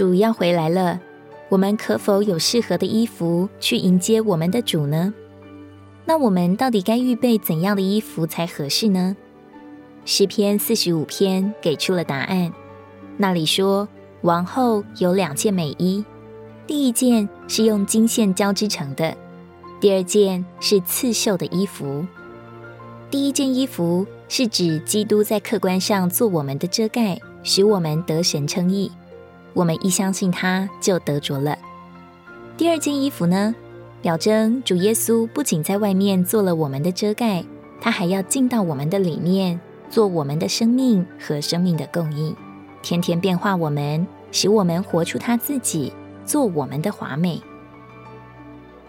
主要回来了，我们可否有适合的衣服去迎接我们的主呢？那我们到底该预备怎样的衣服才合适呢？诗篇四十五篇给出了答案。那里说，王后有两件美衣，第一件是用金线交织成的，第二件是刺绣的衣服。第一件衣服是指基督在客观上做我们的遮盖，使我们得神称义。我们一相信他，就得着了。第二件衣服呢，表征主耶稣不仅在外面做了我们的遮盖，他还要进到我们的里面，做我们的生命和生命的供应，天天变化我们，使我们活出他自己，做我们的华美。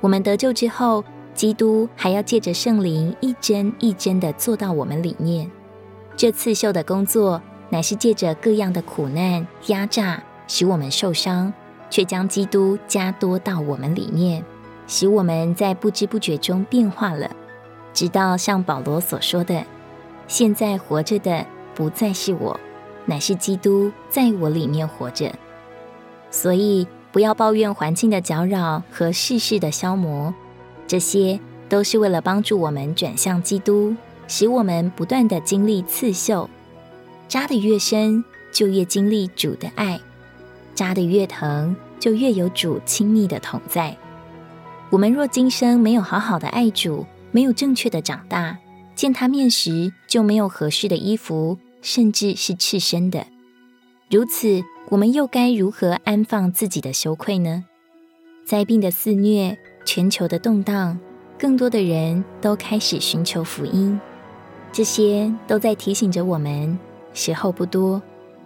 我们得救之后，基督还要借着圣灵一针一针的做到我们里面。这刺绣的工作，乃是借着各样的苦难压榨。使我们受伤，却将基督加多到我们里面，使我们在不知不觉中变化了，直到像保罗所说的：“现在活着的不再是我，乃是基督在我里面活着。”所以，不要抱怨环境的搅扰和世事的消磨，这些都是为了帮助我们转向基督，使我们不断的经历刺绣，扎得越深，就越经历主的爱。扎得越疼，就越有主亲密的同在。我们若今生没有好好的爱主，没有正确的长大，见他面时就没有合适的衣服，甚至是赤身的。如此，我们又该如何安放自己的羞愧呢？灾病的肆虐，全球的动荡，更多的人都开始寻求福音，这些都在提醒着我们：时候不多。